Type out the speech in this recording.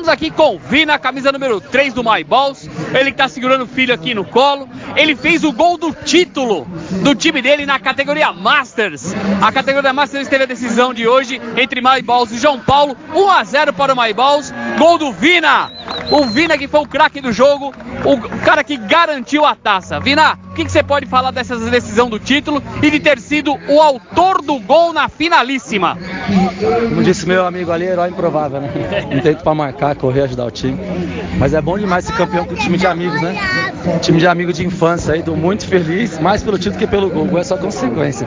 Estamos aqui com o Vina, camisa número 3 do My Balls. Ele que tá segurando o filho aqui no colo. Ele fez o gol do título do time dele na categoria Masters. A categoria Masters teve a decisão de hoje entre My Balls e João Paulo. 1 a 0 para o My Balls. Gol do Vina. O Vina que foi o craque do jogo, o cara que garantiu a taça. Vina, o que, que você pode falar dessa decisão do título e de ter sido o autor do gol na finalíssima? Como disse meu amigo ali, herói improvável, né? Não tem para marcar, correr, ajudar o time. Mas é bom demais ser campeão com o time de amigos, né? Time de amigo de infância aí, tô muito feliz, mais pelo título que pelo gol. Gol é só consequência.